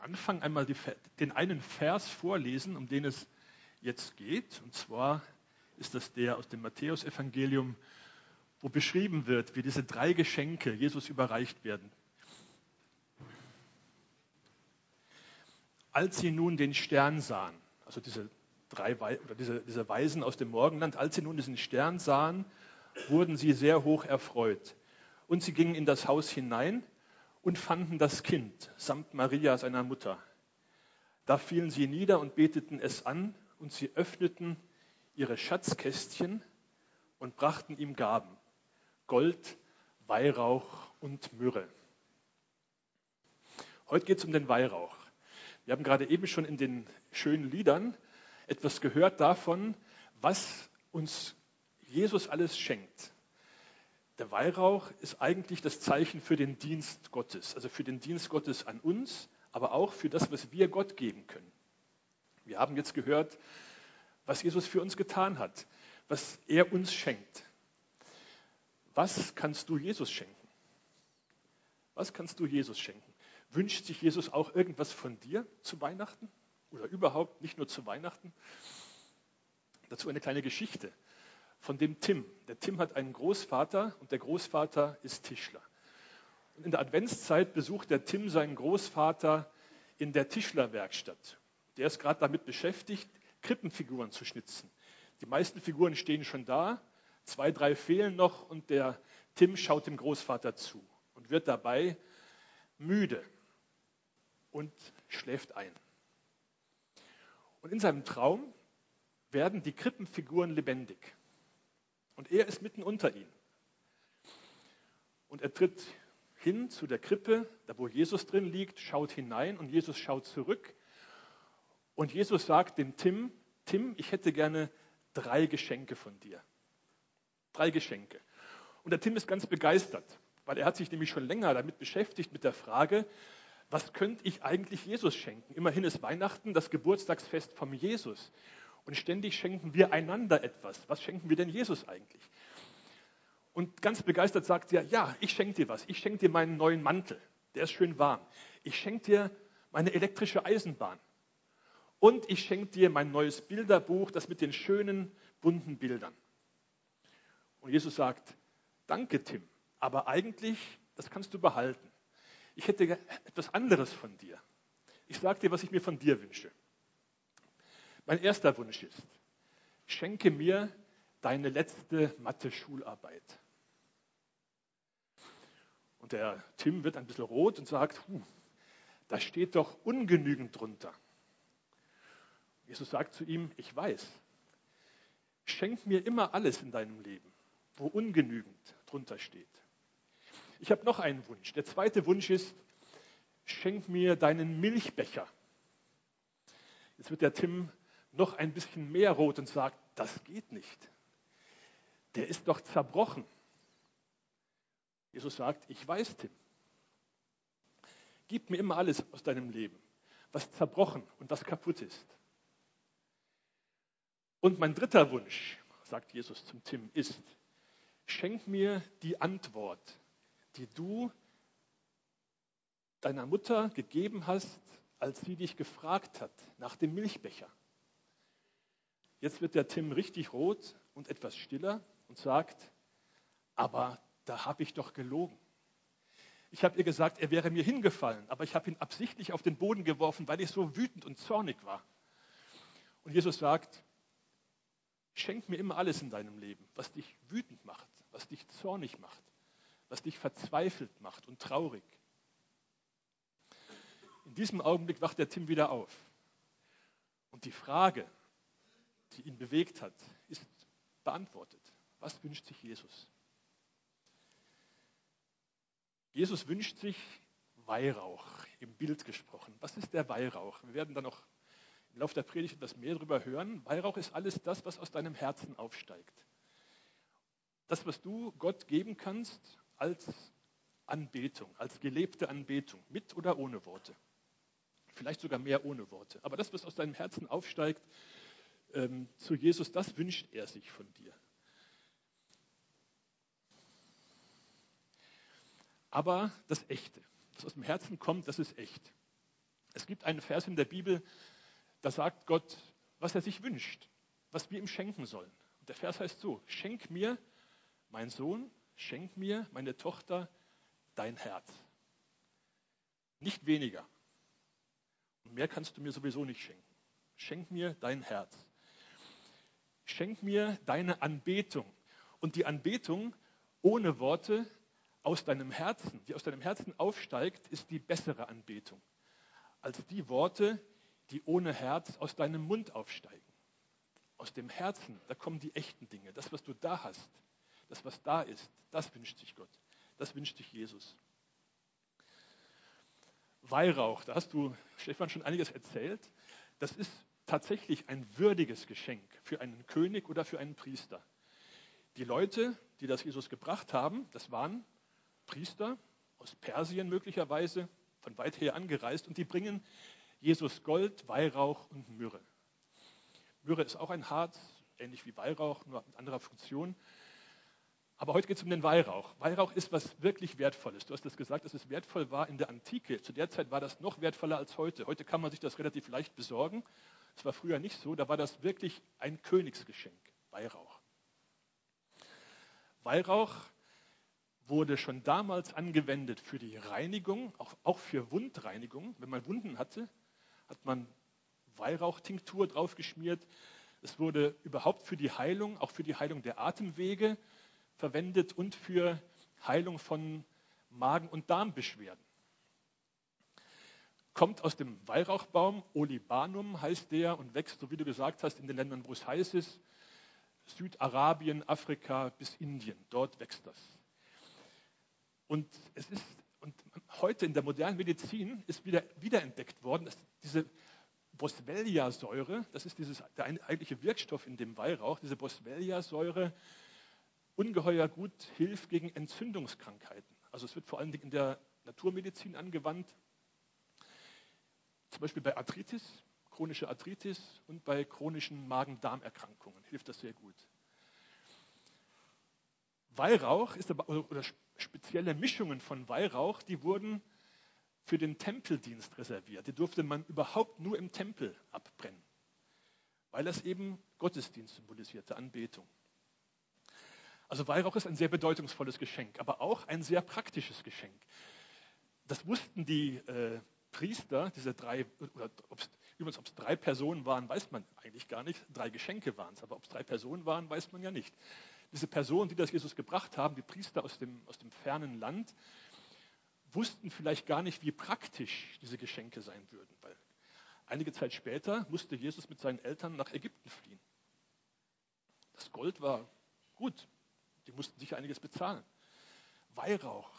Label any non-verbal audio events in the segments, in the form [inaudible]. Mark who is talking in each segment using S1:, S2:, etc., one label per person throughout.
S1: Anfang einmal die, den einen Vers vorlesen, um den es jetzt geht. Und zwar ist das der aus dem Matthäusevangelium, wo beschrieben wird, wie diese drei Geschenke Jesus überreicht werden. Als sie nun den Stern sahen, also diese drei oder diese, diese Weisen aus dem Morgenland, als sie nun diesen Stern sahen, wurden sie sehr hoch erfreut. Und sie gingen in das Haus hinein und fanden das Kind samt Maria, seiner Mutter. Da fielen sie nieder und beteten es an, und sie öffneten ihre Schatzkästchen und brachten ihm Gaben, Gold, Weihrauch und Myrrhe. Heute geht es um den Weihrauch. Wir haben gerade eben schon in den schönen Liedern etwas gehört davon, was uns Jesus alles schenkt. Der Weihrauch ist eigentlich das Zeichen für den Dienst Gottes, also für den Dienst Gottes an uns, aber auch für das, was wir Gott geben können. Wir haben jetzt gehört, was Jesus für uns getan hat, was er uns schenkt. Was kannst du Jesus schenken? Was kannst du Jesus schenken? Wünscht sich Jesus auch irgendwas von dir zu Weihnachten? Oder überhaupt nicht nur zu Weihnachten? Dazu eine kleine Geschichte von dem Tim. Der Tim hat einen Großvater und der Großvater ist Tischler. Und in der Adventszeit besucht der Tim seinen Großvater in der Tischlerwerkstatt. Der ist gerade damit beschäftigt, Krippenfiguren zu schnitzen. Die meisten Figuren stehen schon da, zwei, drei fehlen noch und der Tim schaut dem Großvater zu und wird dabei müde und schläft ein. Und in seinem Traum werden die Krippenfiguren lebendig. Und er ist mitten unter ihnen. Und er tritt hin zu der Krippe, da wo Jesus drin liegt, schaut hinein und Jesus schaut zurück. Und Jesus sagt dem Tim, Tim, ich hätte gerne drei Geschenke von dir. Drei Geschenke. Und der Tim ist ganz begeistert, weil er hat sich nämlich schon länger damit beschäftigt, mit der Frage, was könnte ich eigentlich Jesus schenken? Immerhin ist Weihnachten das Geburtstagsfest vom Jesus. Und ständig schenken wir einander etwas. Was schenken wir denn Jesus eigentlich? Und ganz begeistert sagt er, ja, ich schenke dir was. Ich schenke dir meinen neuen Mantel. Der ist schön warm. Ich schenke dir meine elektrische Eisenbahn. Und ich schenke dir mein neues Bilderbuch, das mit den schönen, bunten Bildern. Und Jesus sagt, danke Tim, aber eigentlich, das kannst du behalten. Ich hätte etwas anderes von dir. Ich sage dir, was ich mir von dir wünsche. Mein erster Wunsch ist, schenke mir deine letzte Mathe-Schularbeit. Und der Tim wird ein bisschen rot und sagt, da steht doch ungenügend drunter. Jesus sagt zu ihm, ich weiß, schenk mir immer alles in deinem Leben, wo ungenügend drunter steht. Ich habe noch einen Wunsch. Der zweite Wunsch ist, schenk mir deinen Milchbecher. Jetzt wird der Tim noch ein bisschen mehr rot und sagt, das geht nicht. Der ist doch zerbrochen. Jesus sagt, ich weiß, Tim. Gib mir immer alles aus deinem Leben, was zerbrochen und was kaputt ist. Und mein dritter Wunsch, sagt Jesus zum Tim, ist, schenk mir die Antwort, die du deiner Mutter gegeben hast, als sie dich gefragt hat nach dem Milchbecher. Jetzt wird der Tim richtig rot und etwas stiller und sagt, aber da habe ich doch gelogen. Ich habe ihr gesagt, er wäre mir hingefallen, aber ich habe ihn absichtlich auf den Boden geworfen, weil ich so wütend und zornig war. Und Jesus sagt, schenk mir immer alles in deinem Leben, was dich wütend macht, was dich zornig macht, was dich verzweifelt macht und traurig. In diesem Augenblick wacht der Tim wieder auf. Und die Frage, die ihn bewegt hat, ist beantwortet. Was wünscht sich Jesus? Jesus wünscht sich Weihrauch, im Bild gesprochen. Was ist der Weihrauch? Wir werden dann noch im Laufe der Predigt etwas mehr darüber hören. Weihrauch ist alles das, was aus deinem Herzen aufsteigt. Das, was du Gott geben kannst als Anbetung, als gelebte Anbetung, mit oder ohne Worte. Vielleicht sogar mehr ohne Worte. Aber das, was aus deinem Herzen aufsteigt, ähm, zu Jesus, das wünscht er sich von dir. Aber das Echte, was aus dem Herzen kommt, das ist echt. Es gibt einen Vers in der Bibel, da sagt Gott, was er sich wünscht, was wir ihm schenken sollen. Und der Vers heißt so, schenk mir, mein Sohn, schenk mir, meine Tochter, dein Herz. Nicht weniger. Und mehr kannst du mir sowieso nicht schenken. Schenk mir dein Herz. Schenk mir deine Anbetung. Und die Anbetung ohne Worte aus deinem Herzen, die aus deinem Herzen aufsteigt, ist die bessere Anbetung als die Worte, die ohne Herz aus deinem Mund aufsteigen. Aus dem Herzen, da kommen die echten Dinge. Das, was du da hast, das, was da ist, das wünscht sich Gott. Das wünscht sich Jesus. Weihrauch, da hast du, Stefan, schon einiges erzählt. Das ist tatsächlich ein würdiges Geschenk für einen König oder für einen Priester. Die Leute, die das Jesus gebracht haben, das waren Priester aus Persien möglicherweise, von weit her angereist und die bringen Jesus Gold, Weihrauch und Myrrhe. Myrrhe ist auch ein Harz, ähnlich wie Weihrauch, nur mit anderer Funktion. Aber heute geht es um den Weihrauch. Weihrauch ist was wirklich Wertvolles. Du hast das gesagt, dass es wertvoll war in der Antike. Zu der Zeit war das noch wertvoller als heute. Heute kann man sich das relativ leicht besorgen. Es war früher nicht so. Da war das wirklich ein Königsgeschenk. Weihrauch. Weihrauch wurde schon damals angewendet für die Reinigung, auch, auch für Wundreinigung. Wenn man Wunden hatte, hat man Weihrauchtinktur draufgeschmiert. Es wurde überhaupt für die Heilung, auch für die Heilung der Atemwege verwendet und für Heilung von Magen- und Darmbeschwerden. Kommt aus dem Weihrauchbaum, Olibanum heißt der und wächst, so wie du gesagt hast, in den Ländern, wo es heiß ist, Südarabien, Afrika bis Indien. Dort wächst das. Und es ist und heute in der modernen Medizin ist wieder wiederentdeckt worden, dass diese Boswellia-Säure, das ist dieses, der eigentliche Wirkstoff in dem Weihrauch, diese Boswellia-Säure ungeheuer gut hilft gegen Entzündungskrankheiten. Also es wird vor allen Dingen in der Naturmedizin angewandt, zum Beispiel bei Arthritis, chronische Arthritis und bei chronischen Magen-Darm-Erkrankungen hilft das sehr gut. Weihrauch ist aber, oder spezielle Mischungen von Weihrauch, die wurden für den Tempeldienst reserviert. Die durfte man überhaupt nur im Tempel abbrennen, weil das eben Gottesdienst symbolisierte, Anbetung. Also Weihrauch ist ein sehr bedeutungsvolles Geschenk, aber auch ein sehr praktisches Geschenk. Das wussten die äh, Priester, diese drei, oder ob's, übrigens, ob es drei Personen waren, weiß man eigentlich gar nicht. Drei Geschenke waren es, aber ob es drei Personen waren, weiß man ja nicht. Diese Personen, die das Jesus gebracht haben, die Priester aus dem, aus dem fernen Land, wussten vielleicht gar nicht, wie praktisch diese Geschenke sein würden, weil einige Zeit später musste Jesus mit seinen Eltern nach Ägypten fliehen. Das Gold war gut, die mussten sich einiges bezahlen. Weihrauch,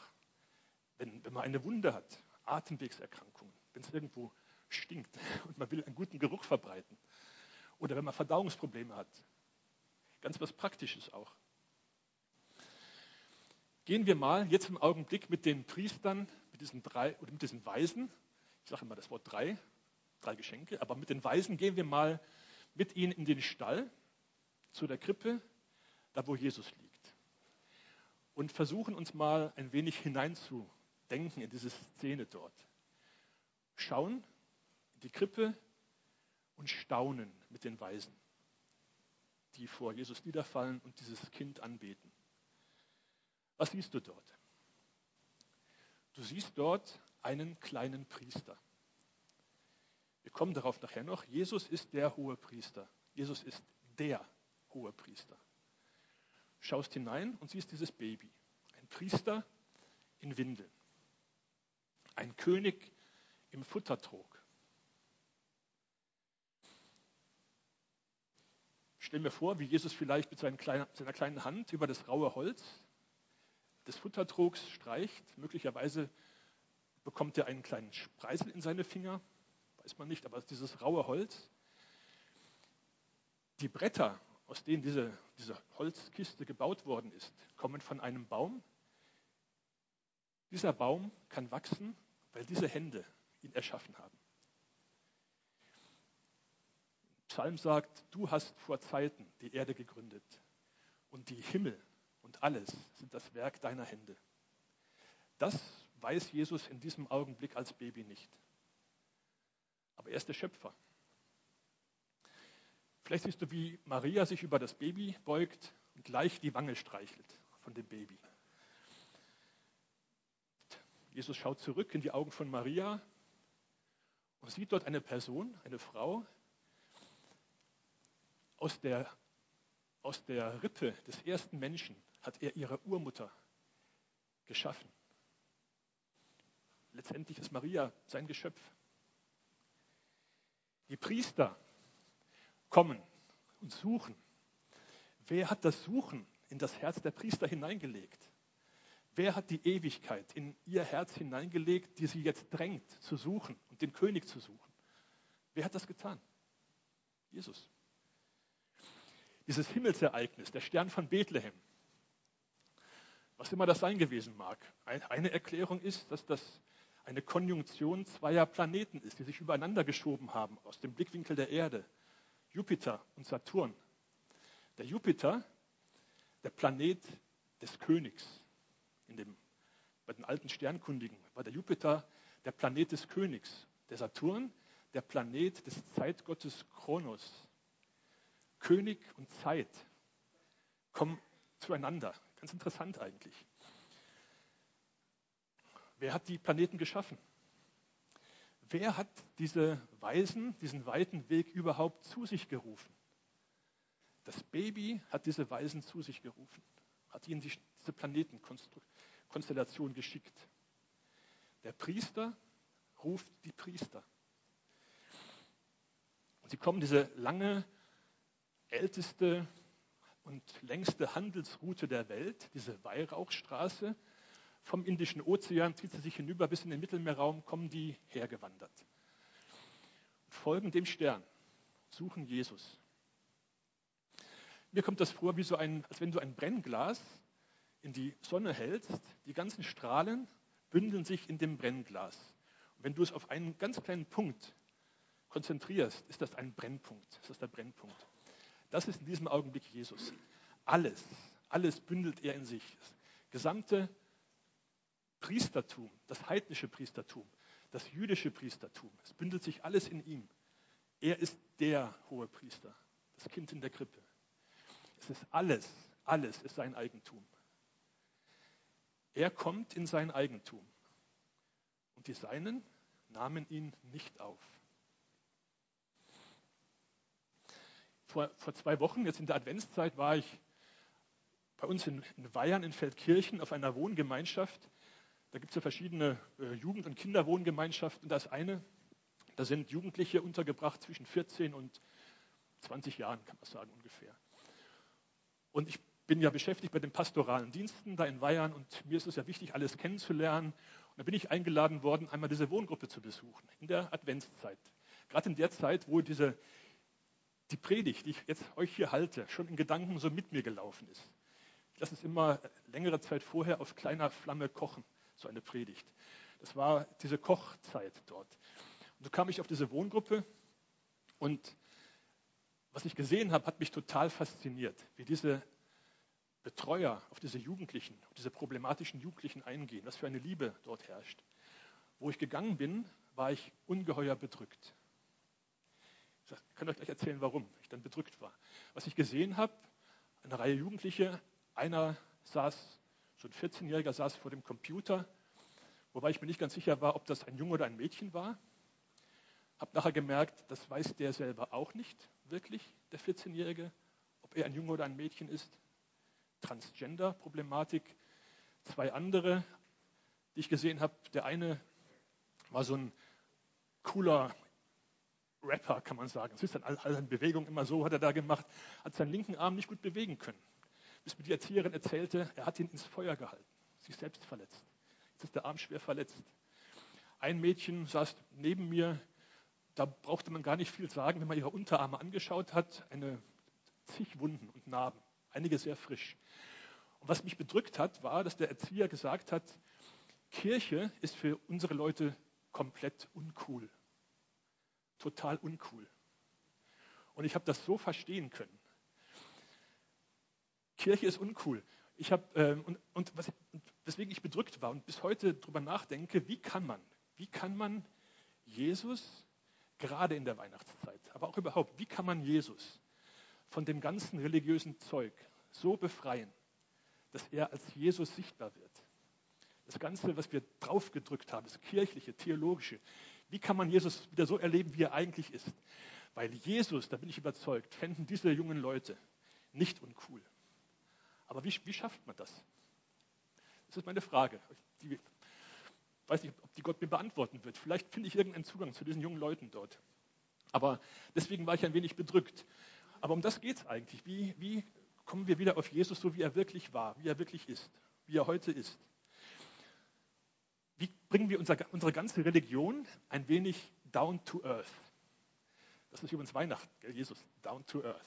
S1: wenn, wenn man eine Wunde hat, Atemwegserkrankungen, wenn es irgendwo stinkt [laughs] und man will einen guten Geruch verbreiten. Oder wenn man Verdauungsprobleme hat. Ganz was Praktisches auch. Gehen wir mal jetzt im Augenblick mit den Priestern, mit diesen drei oder mit diesen Weisen, ich sage immer das Wort drei, drei Geschenke, aber mit den Weisen gehen wir mal mit ihnen in den Stall zu der Krippe, da wo Jesus liegt und versuchen uns mal ein wenig hineinzudenken in diese Szene dort. Schauen in die Krippe und staunen mit den Weisen, die vor Jesus niederfallen und dieses Kind anbeten. Was siehst du dort? Du siehst dort einen kleinen Priester. Wir kommen darauf nachher noch. Jesus ist der hohe Priester. Jesus ist der hohe Priester schaust hinein und siehst dieses Baby. Ein Priester in Windeln. Ein König im Futtertrog. Stell mir vor, wie Jesus vielleicht mit seiner kleinen Hand über das raue Holz des Futtertrogs streicht. Möglicherweise bekommt er einen kleinen Spreisel in seine Finger. Weiß man nicht, aber dieses raue Holz. Die Bretter aus denen diese, diese Holzkiste gebaut worden ist, kommen von einem Baum. Dieser Baum kann wachsen, weil diese Hände ihn erschaffen haben. Psalm sagt, du hast vor Zeiten die Erde gegründet und die Himmel und alles sind das Werk deiner Hände. Das weiß Jesus in diesem Augenblick als Baby nicht. Aber er ist der Schöpfer. Vielleicht siehst du, wie Maria sich über das Baby beugt und gleich die Wange streichelt von dem Baby. Jesus schaut zurück in die Augen von Maria und sieht dort eine Person, eine Frau, aus der, aus der Rippe des ersten Menschen hat er ihre Urmutter geschaffen. Letztendlich ist Maria sein Geschöpf. Die Priester kommen und suchen. Wer hat das Suchen in das Herz der Priester hineingelegt? Wer hat die Ewigkeit in ihr Herz hineingelegt, die sie jetzt drängt zu suchen und den König zu suchen? Wer hat das getan? Jesus. Dieses Himmelsereignis, der Stern von Bethlehem, was immer das sein gewesen mag. Eine Erklärung ist, dass das eine Konjunktion zweier Planeten ist, die sich übereinander geschoben haben aus dem Blickwinkel der Erde. Jupiter und Saturn. Der Jupiter, der Planet des Königs. Dem, bei den alten Sternkundigen war der Jupiter der Planet des Königs. Der Saturn, der Planet des Zeitgottes Kronos. König und Zeit kommen zueinander. Ganz interessant eigentlich. Wer hat die Planeten geschaffen? Wer hat diese Weisen, diesen weiten Weg überhaupt zu sich gerufen? Das Baby hat diese Weisen zu sich gerufen, hat ihnen diese Planetenkonstellation geschickt. Der Priester ruft die Priester. Und sie kommen diese lange, älteste und längste Handelsroute der Welt, diese Weihrauchstraße, vom Indischen Ozean zieht sie sich hinüber bis in den Mittelmeerraum, kommen die hergewandert. Folgen dem Stern, suchen Jesus. Mir kommt das vor, wie so ein, als wenn du ein Brennglas in die Sonne hältst. Die ganzen Strahlen bündeln sich in dem Brennglas. Und wenn du es auf einen ganz kleinen Punkt konzentrierst, ist das ein Brennpunkt. Ist das der Brennpunkt. Das ist in diesem Augenblick Jesus. Alles, alles bündelt er in sich. Das gesamte Priestertum, das heidnische Priestertum, das jüdische Priestertum, es bündelt sich alles in ihm. Er ist der hohe Priester, das Kind in der Krippe. Es ist alles, alles ist sein Eigentum. Er kommt in sein Eigentum. Und die Seinen nahmen ihn nicht auf. Vor, vor zwei Wochen, jetzt in der Adventszeit, war ich bei uns in, in Weihern in Feldkirchen auf einer Wohngemeinschaft da gibt es ja verschiedene äh, Jugend- und Kinderwohngemeinschaften. Das eine, da sind Jugendliche untergebracht zwischen 14 und 20 Jahren, kann man sagen ungefähr. Und ich bin ja beschäftigt bei den pastoralen Diensten da in Weihern und mir ist es ja wichtig, alles kennenzulernen. Und da bin ich eingeladen worden, einmal diese Wohngruppe zu besuchen, in der Adventszeit. Gerade in der Zeit, wo diese, die Predigt, die ich jetzt euch hier halte, schon in Gedanken so mit mir gelaufen ist. Ich lasse es immer längere Zeit vorher auf kleiner Flamme kochen so eine Predigt. Das war diese Kochzeit dort. Und so kam ich auf diese Wohngruppe und was ich gesehen habe, hat mich total fasziniert, wie diese Betreuer auf diese Jugendlichen, auf diese problematischen Jugendlichen eingehen, was für eine Liebe dort herrscht. Wo ich gegangen bin, war ich ungeheuer bedrückt. Ich kann euch gleich erzählen, warum ich dann bedrückt war. Was ich gesehen habe, eine Reihe Jugendliche, einer saß so ein 14-Jähriger saß vor dem Computer, wobei ich mir nicht ganz sicher war, ob das ein Junge oder ein Mädchen war. Habe nachher gemerkt, das weiß der selber auch nicht wirklich, der 14-Jährige, ob er ein Junge oder ein Mädchen ist. Transgender-Problematik. Zwei andere, die ich gesehen habe. Der eine war so ein cooler Rapper, kann man sagen. Es ist dann all seine Bewegungen immer so, hat er da gemacht, hat seinen linken Arm nicht gut bewegen können bis mir die Erzieherin erzählte, er hat ihn ins Feuer gehalten, sich selbst verletzt. Jetzt ist der Arm schwer verletzt. Ein Mädchen saß neben mir, da brauchte man gar nicht viel sagen, wenn man ihre Unterarme angeschaut hat, eine zig Wunden und Narben, einige sehr frisch. Und was mich bedrückt hat, war, dass der Erzieher gesagt hat, Kirche ist für unsere Leute komplett uncool. Total uncool. Und ich habe das so verstehen können. Kirche ist uncool. Ich hab, äh, und, und, was, und weswegen ich bedrückt war und bis heute darüber nachdenke, wie kann man, wie kann man Jesus gerade in der Weihnachtszeit, aber auch überhaupt, wie kann man Jesus von dem ganzen religiösen Zeug so befreien, dass er als Jesus sichtbar wird? Das Ganze, was wir draufgedrückt haben, das kirchliche, theologische, wie kann man Jesus wieder so erleben, wie er eigentlich ist? Weil Jesus, da bin ich überzeugt, fänden diese jungen Leute nicht uncool. Aber wie, wie schafft man das? Das ist meine Frage. Ich weiß nicht, ob die Gott mir beantworten wird. Vielleicht finde ich irgendeinen Zugang zu diesen jungen Leuten dort. Aber deswegen war ich ein wenig bedrückt. Aber um das geht es eigentlich. Wie, wie kommen wir wieder auf Jesus, so wie er wirklich war, wie er wirklich ist, wie er heute ist? Wie bringen wir unser, unsere ganze Religion ein wenig down to earth? Das ist übrigens Weihnachten, gell? Jesus, down to earth.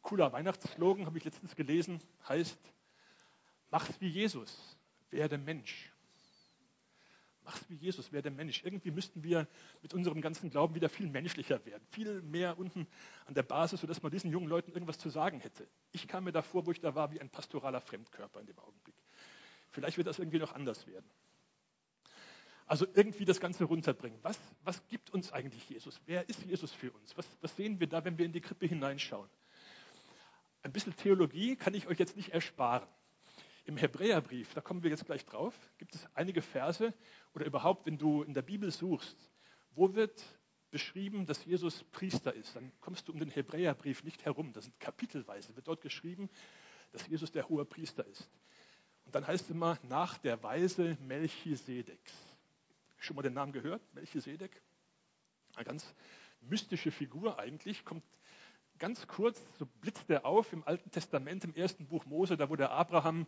S1: Cooler Weihnachtsslogan, habe ich letztens gelesen, heißt, mach's wie Jesus, werde Mensch. Mach's wie Jesus, werde Mensch. Irgendwie müssten wir mit unserem ganzen Glauben wieder viel menschlicher werden, viel mehr unten an der Basis, sodass man diesen jungen Leuten irgendwas zu sagen hätte. Ich kam mir davor, wo ich da war, wie ein pastoraler Fremdkörper in dem Augenblick. Vielleicht wird das irgendwie noch anders werden. Also irgendwie das Ganze runterbringen. Was, was gibt uns eigentlich Jesus? Wer ist Jesus für uns? Was, was sehen wir da, wenn wir in die Krippe hineinschauen? Ein bisschen Theologie kann ich euch jetzt nicht ersparen. Im Hebräerbrief, da kommen wir jetzt gleich drauf, gibt es einige Verse oder überhaupt, wenn du in der Bibel suchst, wo wird beschrieben, dass Jesus Priester ist, dann kommst du um den Hebräerbrief nicht herum. Das sind kapitelweise, wird dort geschrieben, dass Jesus der hohe Priester ist. Und dann heißt es immer nach der Weise Melchisedeks. Schon mal den Namen gehört? Melchisedek? Eine ganz mystische Figur eigentlich, kommt ganz kurz, so blitzt er auf im Alten Testament, im ersten Buch Mose, da wo der Abraham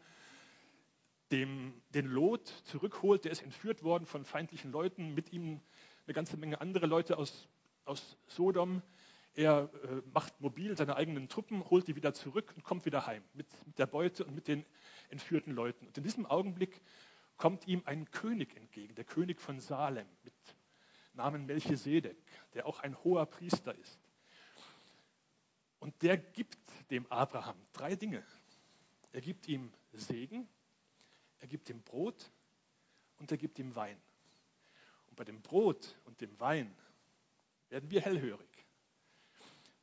S1: dem, den Lot zurückholt, der ist entführt worden von feindlichen Leuten, mit ihm eine ganze Menge andere Leute aus, aus Sodom. Er äh, macht mobil seine eigenen Truppen, holt die wieder zurück und kommt wieder heim mit, mit der Beute und mit den entführten Leuten. Und in diesem Augenblick kommt ihm ein König entgegen, der König von Salem mit Namen Melchisedek, der auch ein hoher Priester ist. Und der gibt dem Abraham drei Dinge. Er gibt ihm Segen, er gibt ihm Brot und er gibt ihm Wein. Und bei dem Brot und dem Wein werden wir hellhörig.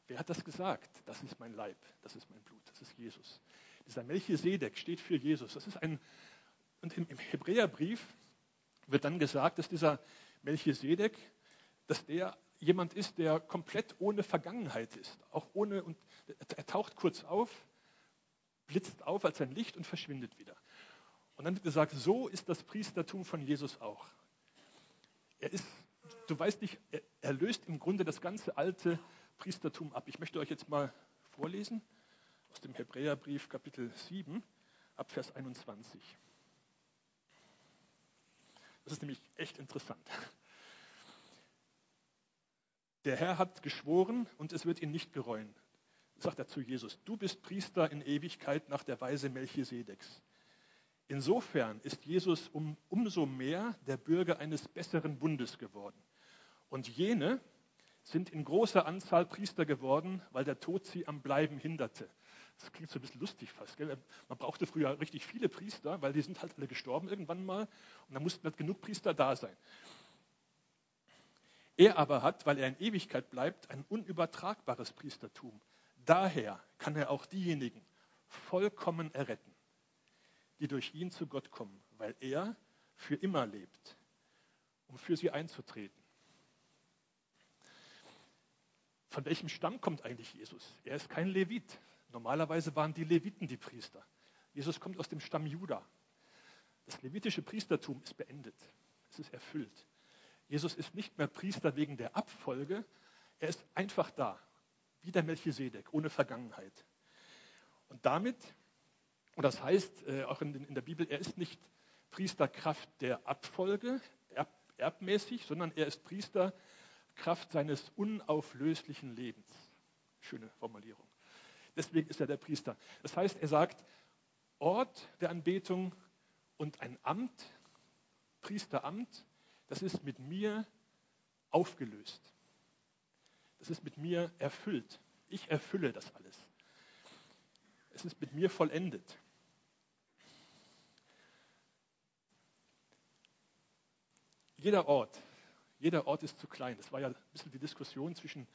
S1: Wer hat das gesagt? Das ist mein Leib, das ist mein Blut, das ist Jesus. Dieser Melchisedek steht für Jesus. Das ist ein und im, Hebräerbrief wird dann gesagt, dass dieser Melchisedek, dass der jemand ist, der komplett ohne Vergangenheit ist. Auch ohne, und er taucht kurz auf, blitzt auf als ein Licht und verschwindet wieder. Und dann wird gesagt, so ist das Priestertum von Jesus auch. Er ist, du weißt nicht, er, er löst im Grunde das ganze alte Priestertum ab. Ich möchte euch jetzt mal vorlesen aus dem Hebräerbrief Kapitel 7 ab Vers 21. Das ist nämlich echt interessant. Der Herr hat geschworen und es wird ihn nicht gereuen. Sagt er zu Jesus, du bist Priester in Ewigkeit nach der Weise Melchisedeks. Insofern ist Jesus um, umso mehr der Bürger eines besseren Bundes geworden. Und jene sind in großer Anzahl Priester geworden, weil der Tod sie am Bleiben hinderte. Das klingt so ein bisschen lustig fast. Gell? Man brauchte früher richtig viele Priester, weil die sind halt alle gestorben irgendwann mal und da mussten halt genug Priester da sein. Er aber hat, weil er in Ewigkeit bleibt, ein unübertragbares Priestertum. Daher kann er auch diejenigen vollkommen erretten, die durch ihn zu Gott kommen, weil er für immer lebt, um für sie einzutreten. Von welchem Stamm kommt eigentlich Jesus? Er ist kein Levit. Normalerweise waren die Leviten die Priester. Jesus kommt aus dem Stamm Juda. Das levitische Priestertum ist beendet. Es ist erfüllt. Jesus ist nicht mehr Priester wegen der Abfolge. Er ist einfach da, wie der Melchisedek, ohne Vergangenheit. Und damit, und das heißt äh, auch in, in, der Bibel, er ist nicht Priesterkraft der Abfolge, erb, erbmäßig, sondern er ist Priesterkraft seines unauflöslichen Lebens. Schöne Formulierung. Deswegen ist er der Priester. Das heißt, er sagt, Ort der Anbetung und ein Amt, Priesteramt, das ist mit mir aufgelöst. Das ist mit mir erfüllt. Ich erfülle das alles. Es ist mit mir vollendet. Jeder Ort, Jeder Ort ist zu klein. Das war ja ein bisschen die Diskussion zwischen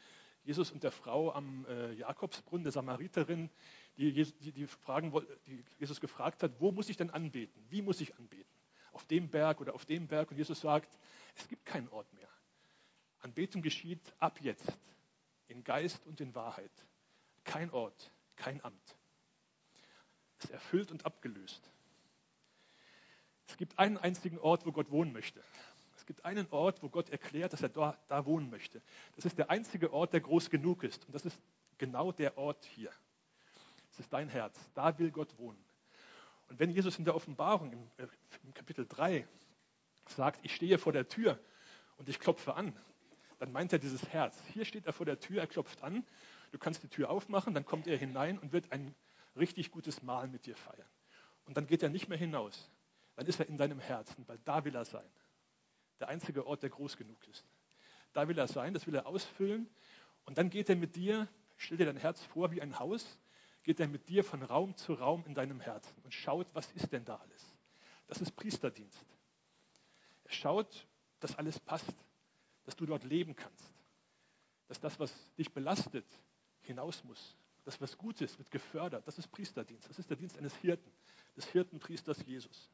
S1: Jesus und der Frau am äh, Jakobsbrunnen, der Samariterin, die, die, die, fragen, die Jesus gefragt hat, wo muss ich denn anbeten? Wie muss ich anbeten? Auf dem Berg oder auf dem Berg? Und Jesus sagt, es gibt keinen Ort mehr. Anbetung geschieht ab jetzt, in Geist und in Wahrheit. Kein Ort, kein Amt. Es ist erfüllt und abgelöst. Es gibt einen einzigen Ort, wo Gott wohnen möchte. Es gibt einen Ort, wo Gott erklärt, dass er da, da wohnen möchte. Das ist der einzige Ort, der groß genug ist. Und das ist genau der Ort hier. Es ist dein Herz. Da will Gott wohnen. Und wenn Jesus in der Offenbarung im, äh, im Kapitel 3 sagt, ich stehe vor der Tür und ich klopfe an, dann meint er dieses Herz. Hier steht er vor der Tür, er klopft an, du kannst die Tür aufmachen, dann kommt er hinein und wird ein richtig gutes Mahl mit dir feiern. Und dann geht er nicht mehr hinaus, dann ist er in deinem Herzen, weil da will er sein. Der einzige Ort, der groß genug ist. Da will er sein, das will er ausfüllen. Und dann geht er mit dir, stell dir dein Herz vor wie ein Haus, geht er mit dir von Raum zu Raum in deinem Herzen und schaut, was ist denn da alles. Das ist Priesterdienst. Er schaut, dass alles passt, dass du dort leben kannst, dass das, was dich belastet, hinaus muss, dass was Gutes wird gefördert. Das ist Priesterdienst. Das ist der Dienst eines Hirten, des Hirtenpriesters Jesus.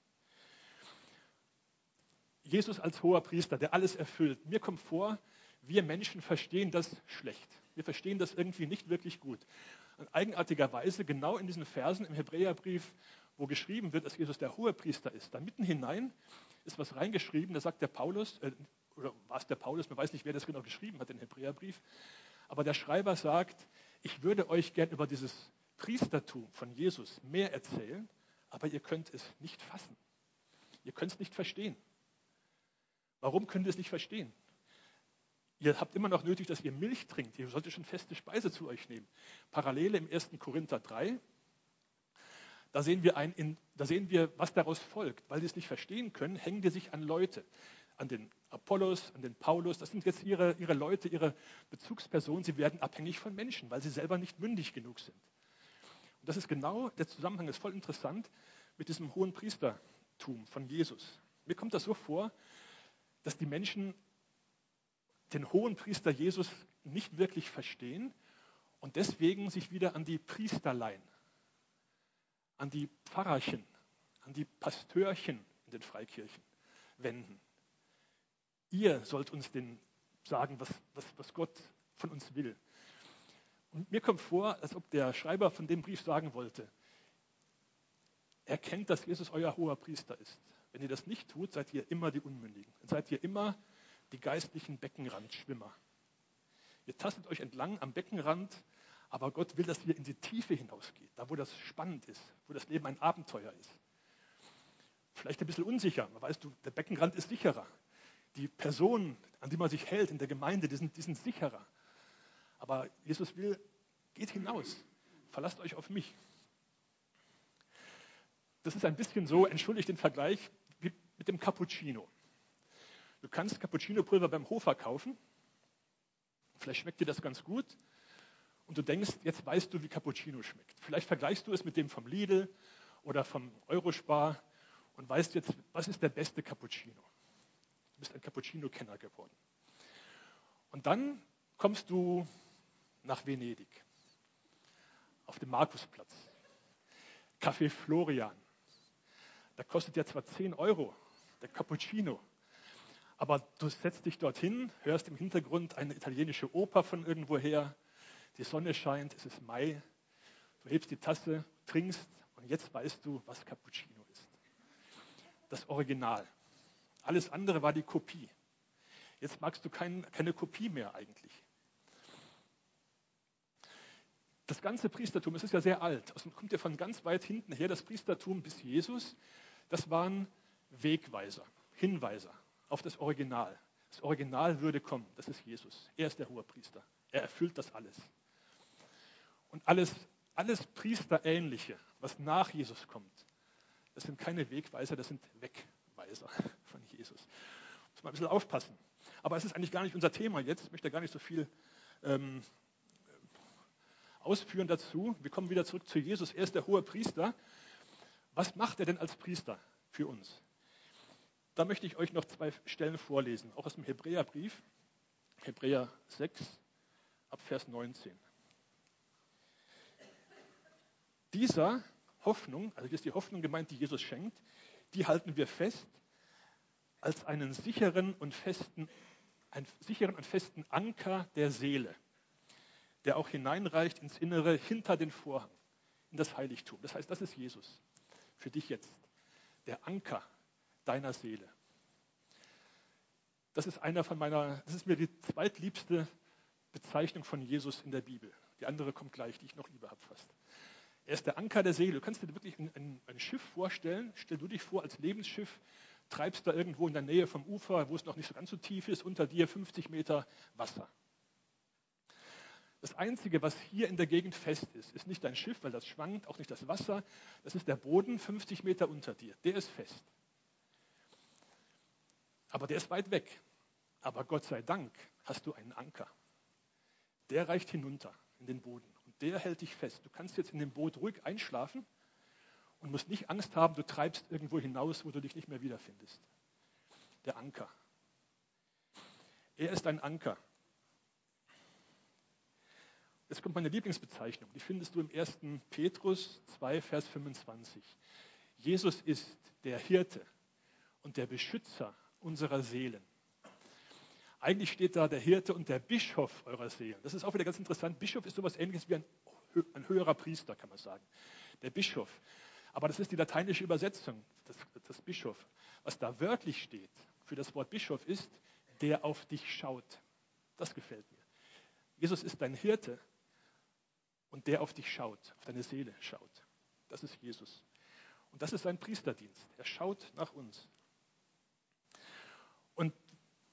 S1: Jesus als hoher Priester, der alles erfüllt. Mir kommt vor, wir Menschen verstehen das schlecht. Wir verstehen das irgendwie nicht wirklich gut. Und eigenartigerweise, genau in diesen Versen im Hebräerbrief, wo geschrieben wird, dass Jesus der hohe Priester ist, da mitten hinein ist was reingeschrieben, da sagt der Paulus, äh, oder war es der Paulus, man weiß nicht, wer das genau geschrieben hat, den Hebräerbrief, aber der Schreiber sagt, ich würde euch gern über dieses Priestertum von Jesus mehr erzählen, aber ihr könnt es nicht fassen. Ihr könnt es nicht verstehen. Warum könnt ihr es nicht verstehen? Ihr habt immer noch nötig, dass ihr Milch trinkt. Ihr solltet schon feste Speise zu euch nehmen. Parallele im 1. Korinther 3. Da sehen, wir ein, da sehen wir, was daraus folgt. Weil die es nicht verstehen können, hängen die sich an Leute. An den Apollos, an den Paulus. Das sind jetzt ihre, ihre Leute, ihre Bezugspersonen. Sie werden abhängig von Menschen, weil sie selber nicht mündig genug sind. Und das ist genau, der Zusammenhang ist voll interessant mit diesem hohen Priestertum von Jesus. Mir kommt das so vor, dass die Menschen den hohen Priester Jesus nicht wirklich verstehen und deswegen sich wieder an die Priesterlein, an die Pfarrerchen, an die Pastörchen in den Freikirchen wenden. Ihr sollt uns den sagen, was, was, was Gott von uns will. Und mir kommt vor, als ob der Schreiber von dem Brief sagen wollte, erkennt, dass Jesus euer hoher Priester ist. Wenn ihr das nicht tut, seid ihr immer die Unmündigen. Dann seid ihr immer die geistlichen Beckenrandschwimmer. Ihr tastet euch entlang am Beckenrand, aber Gott will, dass ihr in die Tiefe hinausgeht, da wo das spannend ist, wo das Leben ein Abenteuer ist. Vielleicht ein bisschen unsicher, man weiß, du, der Beckenrand ist sicherer. Die Personen, an die man sich hält in der Gemeinde, die sind, die sind sicherer. Aber Jesus will, geht hinaus, verlasst euch auf mich. Das ist ein bisschen so, entschuldigt den Vergleich, mit dem Cappuccino. Du kannst Cappuccino-Pulver beim Hofer kaufen. Vielleicht schmeckt dir das ganz gut. Und du denkst, jetzt weißt du, wie Cappuccino schmeckt. Vielleicht vergleichst du es mit dem vom Lidl oder vom Eurospar und weißt jetzt, was ist der beste Cappuccino. Du bist ein Cappuccino-Kenner geworden. Und dann kommst du nach Venedig, auf dem Markusplatz. Café Florian. Da kostet ja zwar 10 Euro, der Cappuccino. Aber du setzt dich dorthin, hörst im Hintergrund eine italienische Oper von irgendwoher, die Sonne scheint, es ist Mai, du hebst die Tasse, trinkst und jetzt weißt du, was Cappuccino ist. Das Original. Alles andere war die Kopie. Jetzt magst du kein, keine Kopie mehr eigentlich. Das ganze Priestertum, es ist ja sehr alt, es kommt ja von ganz weit hinten her, das Priestertum bis Jesus, das waren Wegweiser, Hinweiser auf das Original. Das Original würde kommen, das ist Jesus. Er ist der hohe Priester. Er erfüllt das alles. Und alles, alles Priesterähnliche, was nach Jesus kommt, das sind keine Wegweiser, das sind Wegweiser von Jesus. Muss man ein bisschen aufpassen. Aber es ist eigentlich gar nicht unser Thema jetzt. Ich möchte gar nicht so viel ähm, ausführen dazu. Wir kommen wieder zurück zu Jesus. Er ist der hohe Priester. Was macht er denn als Priester für uns? Da möchte ich euch noch zwei Stellen vorlesen, auch aus dem Hebräerbrief, Hebräer 6, ab Vers 19. Dieser Hoffnung, also hier ist die Hoffnung gemeint, die Jesus schenkt, die halten wir fest als einen sicheren und festen, einen sicheren und festen Anker der Seele, der auch hineinreicht ins Innere hinter den Vorhang, in das Heiligtum. Das heißt, das ist Jesus für dich jetzt, der Anker deiner Seele. Das ist einer von meiner, das ist mir die zweitliebste Bezeichnung von Jesus in der Bibel. Die andere kommt gleich, die ich noch lieber habe fast. Er ist der Anker der Seele. Du kannst dir wirklich ein, ein, ein, Schiff vorstellen. Stell du dich vor als Lebensschiff, treibst da irgendwo in der Nähe vom Ufer, wo es noch nicht so ganz so tief ist, unter dir 50 Meter Wasser. Das Einzige, was hier in der Gegend fest ist, ist nicht dein Schiff, weil das schwankt, auch nicht das Wasser. Das ist der Boden 50 Meter unter dir. Der ist fest. Aber der ist weit weg. Aber Gott sei Dank hast du einen Anker. Der reicht hinunter in den Boden und der hält dich fest. Du kannst jetzt in dem Boot ruhig einschlafen und musst nicht Angst haben, du treibst irgendwo hinaus, wo du dich nicht mehr wiederfindest. Der Anker. Er ist ein Anker. Jetzt kommt meine Lieblingsbezeichnung. Die findest du im 1. Petrus 2, Vers 25. Jesus ist der Hirte und der Beschützer unserer Seelen. Eigentlich steht da der Hirte und der Bischof eurer Seelen. Das ist auch wieder ganz interessant. Bischof ist sowas ähnliches wie ein, ein höherer Priester, kann man sagen. Der Bischof. Aber das ist die lateinische Übersetzung, das, das Bischof. Was da wörtlich steht für das Wort Bischof ist, der auf dich schaut. Das gefällt mir. Jesus ist dein Hirte und der auf dich schaut, auf deine Seele schaut. Das ist Jesus. Und das ist sein Priesterdienst. Er schaut nach uns.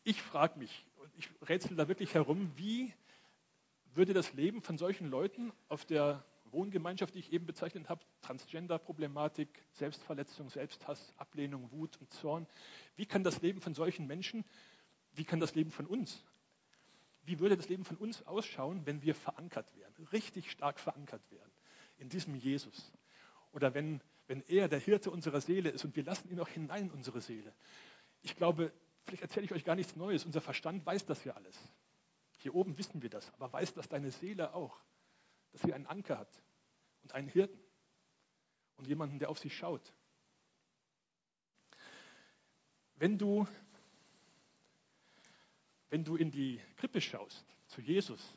S1: Ich frage mich, und ich rätsel da wirklich herum, wie würde das Leben von solchen Leuten auf der Wohngemeinschaft, die ich eben bezeichnet habe, Transgender-Problematik, Selbstverletzung, Selbsthass, Ablehnung, Wut und Zorn, wie kann das Leben von solchen Menschen, wie kann das Leben von uns, wie würde das Leben von uns ausschauen, wenn wir verankert wären, richtig stark verankert wären in diesem Jesus? Oder wenn, wenn er der Hirte unserer Seele ist und wir lassen ihn auch hinein in unsere Seele. Ich glaube, Vielleicht erzähle ich euch gar nichts Neues. Unser Verstand weiß das ja alles. Hier oben wissen wir das. Aber weiß das deine Seele auch? Dass sie einen Anker hat und einen Hirten und jemanden, der auf sie schaut. Wenn du, wenn du in die Krippe schaust, zu Jesus,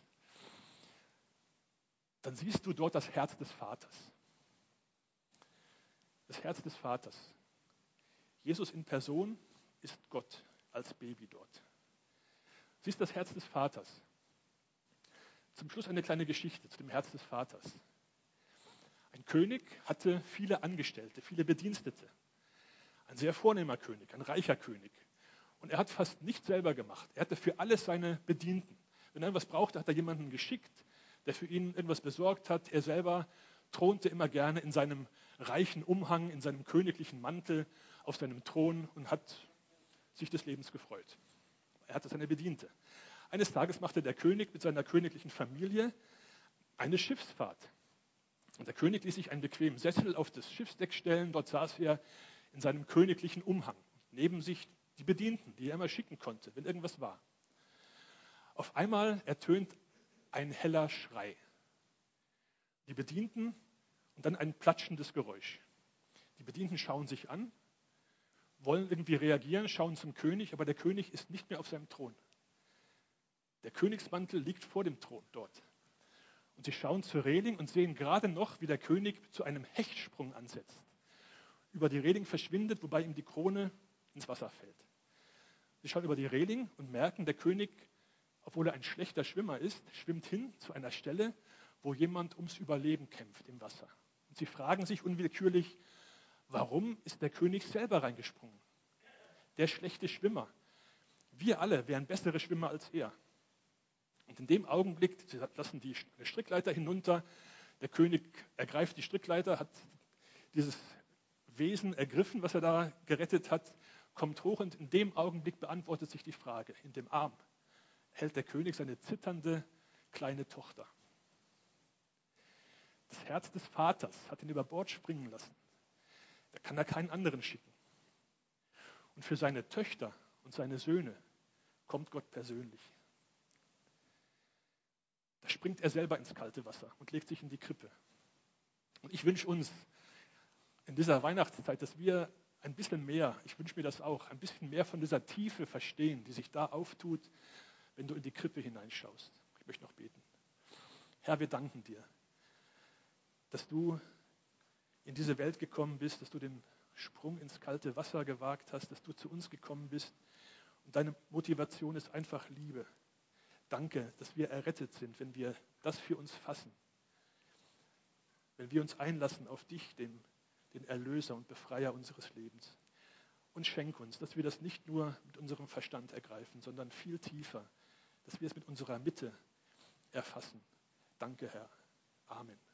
S1: dann siehst du dort das Herz des Vaters. Das Herz des Vaters. Jesus in Person ist Gott als Baby dort. Sie ist das Herz des Vaters. Zum Schluss eine kleine Geschichte zu dem Herz des Vaters. Ein König hatte viele Angestellte, viele Bedienstete. Ein sehr vornehmer König, ein reicher König. Und er hat fast nichts selber gemacht. Er hatte für alles seine Bedienten. Wenn er etwas brauchte, hat er jemanden geschickt, der für ihn irgendwas besorgt hat. Er selber thronte immer gerne in seinem reichen Umhang, in seinem königlichen Mantel auf seinem Thron und hat sich des Lebens gefreut. Er hatte seine Bediente. Eines Tages machte der König mit seiner königlichen Familie eine Schiffsfahrt. Und der König ließ sich einen bequemen Sessel auf das Schiffsdeck stellen. Dort saß er in seinem königlichen Umhang. Neben sich die Bedienten, die er immer schicken konnte, wenn irgendwas war. Auf einmal ertönt ein heller Schrei. Die Bedienten und dann ein platschendes Geräusch. Die Bedienten schauen sich an wollen irgendwie reagieren, schauen zum König, aber der König ist nicht mehr auf seinem Thron. Der Königsmantel liegt vor dem Thron dort. Und sie schauen zur Reling und sehen gerade noch, wie der König zu einem Hechtsprung ansetzt. Über die Reling verschwindet, wobei ihm die Krone ins Wasser fällt. Sie schauen über die Reling und merken, der König, obwohl er ein schlechter Schwimmer ist, schwimmt hin zu einer Stelle, wo jemand ums Überleben kämpft im Wasser. Und sie fragen sich unwillkürlich, Warum ist der König selber reingesprungen? Der schlechte Schwimmer. Wir alle wären bessere Schwimmer als er. Und in dem Augenblick, sie lassen die Strickleiter hinunter, der König ergreift die Strickleiter, hat dieses Wesen ergriffen, was er da gerettet hat, kommt hoch und in dem Augenblick beantwortet sich die Frage. In dem Arm hält der König seine zitternde kleine Tochter. Das Herz des Vaters hat ihn über Bord springen lassen. Da kann er keinen anderen schicken. Und für seine Töchter und seine Söhne kommt Gott persönlich. Da springt er selber ins kalte Wasser und legt sich in die Krippe. Und ich wünsche uns in dieser Weihnachtszeit, dass wir ein bisschen mehr, ich wünsche mir das auch, ein bisschen mehr von dieser Tiefe verstehen, die sich da auftut, wenn du in die Krippe hineinschaust. Ich möchte noch beten. Herr, wir danken dir, dass du in diese Welt gekommen bist, dass du den Sprung ins kalte Wasser gewagt hast, dass du zu uns gekommen bist. Und deine Motivation ist einfach Liebe. Danke, dass wir errettet sind, wenn wir das für uns fassen. Wenn wir uns einlassen auf dich, den, den Erlöser und Befreier unseres Lebens. Und schenk uns, dass wir das nicht nur mit unserem Verstand ergreifen, sondern viel tiefer, dass wir es mit unserer Mitte erfassen. Danke, Herr. Amen.